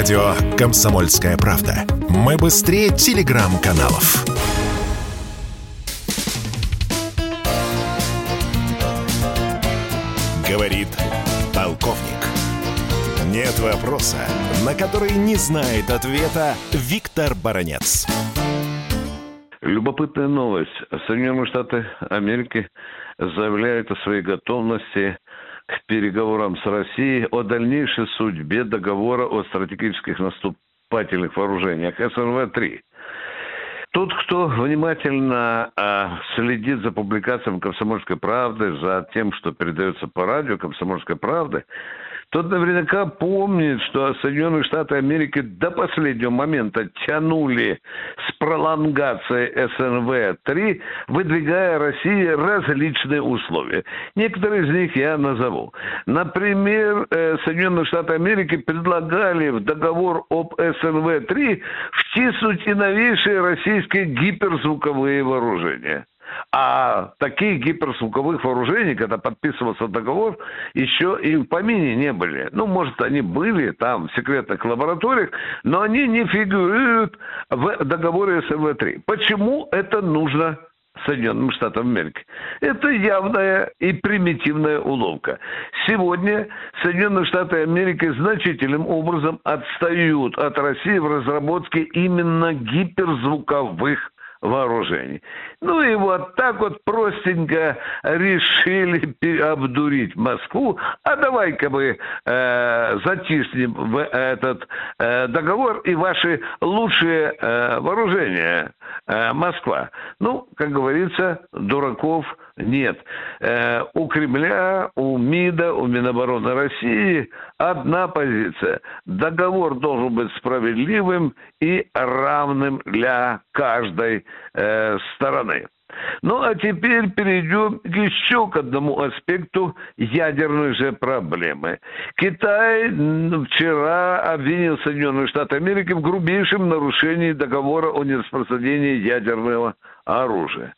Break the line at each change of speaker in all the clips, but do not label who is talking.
Радио «Комсомольская правда». Мы быстрее телеграм-каналов. Говорит полковник. Нет вопроса, на который не знает ответа Виктор Баранец.
Любопытная новость. Соединенные Штаты Америки заявляют о своей готовности к переговорам с Россией о дальнейшей судьбе договора о стратегических наступательных вооружениях СНВ-3. Тот, кто внимательно а, следит за публикациями «Комсомольской правды», за тем, что передается по радио «Комсомольской правды», тот наверняка помнит, что Соединенные Штаты Америки до последнего момента тянули с пролонгацией СНВ-3, выдвигая России различные условия. Некоторые из них я назову. Например, э, Соединенные Штаты Америки предлагали в договор об СНВ-3 втиснуть и новейшие российские гиперзвуковые вооружения. А таких гиперзвуковых вооружений, когда подписывался договор, еще и в помине не были. Ну, может, они были там в секретных лабораториях, но они не фигурируют в договоре СВ-3. Почему это нужно Соединенным Штатам Америки. Это явная и примитивная уловка. Сегодня Соединенные Штаты Америки значительным образом отстают от России в разработке именно гиперзвуковых вооружений. Ну и вот так вот простенько решили обдурить Москву. А давай-ка мы э, затиснем в этот э, договор и ваши лучшие э, вооружения, Москва. Ну, как говорится, дураков нет. Э, у Кремля, у МИДа, у Минобороны России одна позиция. Договор должен быть справедливым и равным для каждой э, стороны. Ну а теперь перейдем еще к одному аспекту ядерной же проблемы. Китай вчера обвинил Соединенные Штаты Америки в грубейшем нарушении договора о нераспространении ядерного оружия.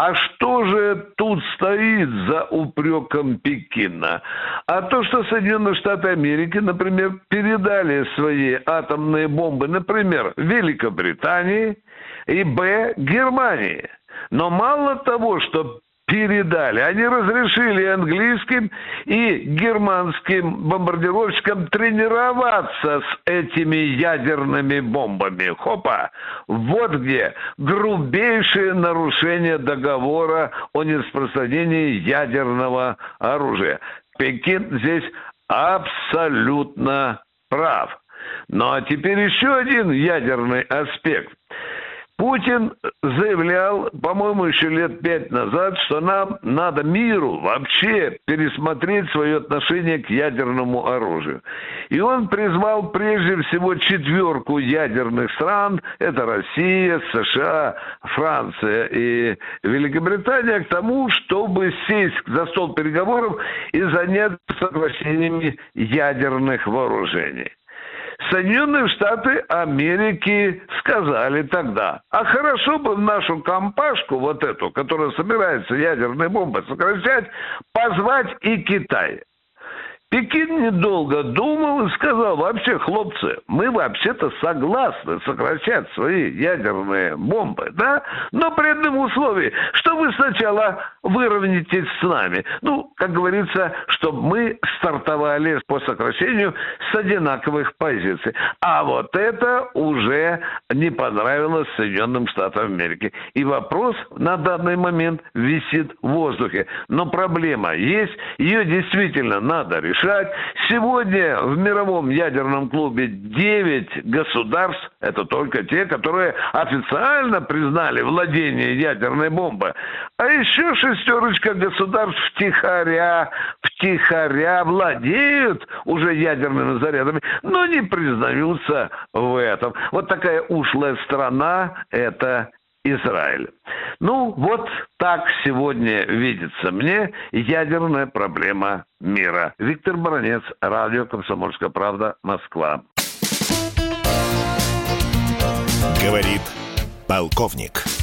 А что же тут стоит за упреком Пекина? А то, что Соединенные Штаты Америки, например, передали свои атомные бомбы, например, Великобритании и Б. Германии. Но мало того, что передали. Они разрешили английским и германским бомбардировщикам тренироваться с этими ядерными бомбами. Хопа! Вот где грубейшее нарушение договора о нераспространении ядерного оружия. Пекин здесь абсолютно прав. Ну а теперь еще один ядерный аспект. Путин заявлял, по-моему, еще лет пять назад, что нам надо миру вообще пересмотреть свое отношение к ядерному оружию. И он призвал прежде всего четверку ядерных стран, это Россия, США, Франция и Великобритания, к тому, чтобы сесть за стол переговоров и заняться соглашениями ядерных вооружений. Соединенные Штаты Америки сказали тогда, а хорошо бы нашу компашку, вот эту, которая собирается ядерные бомбы сокращать, позвать и Китай. Пекин недолго думал и сказал, вообще, хлопцы, мы вообще-то согласны сокращать свои ядерные бомбы, да, но при одном условии, что вы сначала выровняетесь с нами. Ну, как говорится, чтобы мы стартовали по сокращению с одинаковых позиций. А вот это уже не понравилось Соединенным Штатам Америки. И вопрос на данный момент висит в воздухе. Но проблема есть, ее действительно надо решить решать. Сегодня в мировом ядерном клубе 9 государств, это только те, которые официально признали владение ядерной бомбой. А еще шестерочка государств втихаря, втихаря владеют уже ядерными зарядами, но не признаются в этом. Вот такая ушлая страна – это Израиль. Ну, вот так сегодня видится мне ядерная проблема мира. Виктор Баранец, радио «Комсомольская правда», Москва.
Говорит полковник.